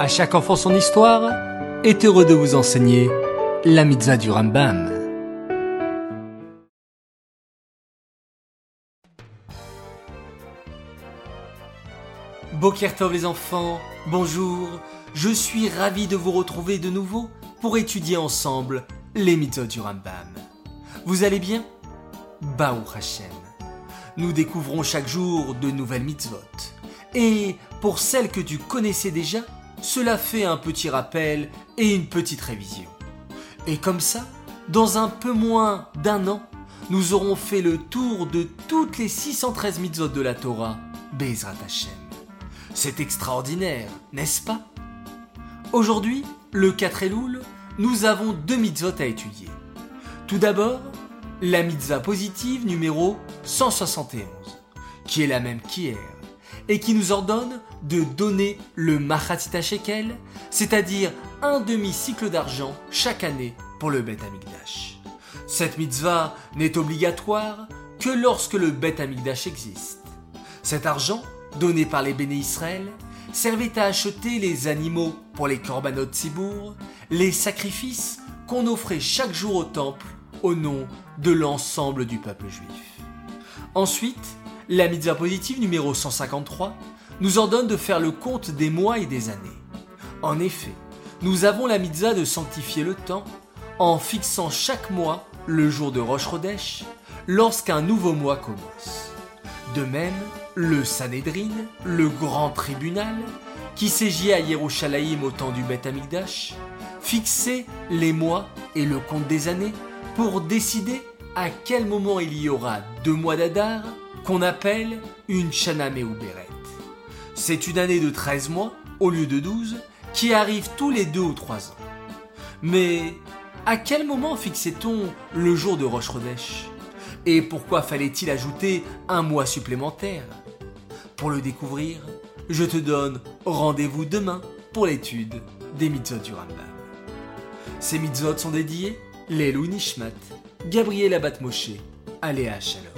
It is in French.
À chaque enfant son histoire est heureux de vous enseigner la mitzvah du Rambam. Bokertov les enfants, bonjour, je suis ravi de vous retrouver de nouveau pour étudier ensemble les mitzvahs du Rambam. Vous allez bien? Baou Hashem. Nous découvrons chaque jour de nouvelles mitzvot. Et pour celles que tu connaissais déjà, cela fait un petit rappel et une petite révision. Et comme ça, dans un peu moins d'un an, nous aurons fait le tour de toutes les 613 mitzvot de la Torah, Bezrat Hashem. C'est extraordinaire, n'est-ce pas? Aujourd'hui, le 4 Elul, nous avons deux mitzvot à étudier. Tout d'abord, la mitzvah positive numéro 171, qui est la même qu'hier, et qui nous ordonne de donner le Machatzita Shekel, c'est-à-dire un demi-cycle d'argent chaque année pour le Bet Amigdash. Cette mitzvah n'est obligatoire que lorsque le Bet Amigdash existe. Cet argent, donné par les béné Israël, servait à acheter les animaux pour les korbanot Tzibour, les sacrifices qu'on offrait chaque jour au temple au nom de l'ensemble du peuple juif. Ensuite, la mitzvah positive numéro 153 nous ordonne de faire le compte des mois et des années. En effet, nous avons la mitzvah de sanctifier le temps en fixant chaque mois le jour de Rosh Chodesh lorsqu'un nouveau mois commence. De même, le Sanhedrin, le grand tribunal, qui ségiait à Yerushalayim au temps du Beth Amikdash, fixait les mois et le compte des années pour décider à quel moment il y aura deux mois d'Adar qu'on appelle une Shana Meuberet. C'est une année de 13 mois, au lieu de 12, qui arrive tous les deux ou trois ans. Mais à quel moment fixait-on le jour de Rosh Chodesh? Et pourquoi fallait-il ajouter un mois supplémentaire? Pour le découvrir, je te donne rendez-vous demain pour l'étude des mitzvot du Rambam. Ces mitzvot sont dédiés Lelou Nishmat, Gabriel Abat Moshe, Aléa Shalom.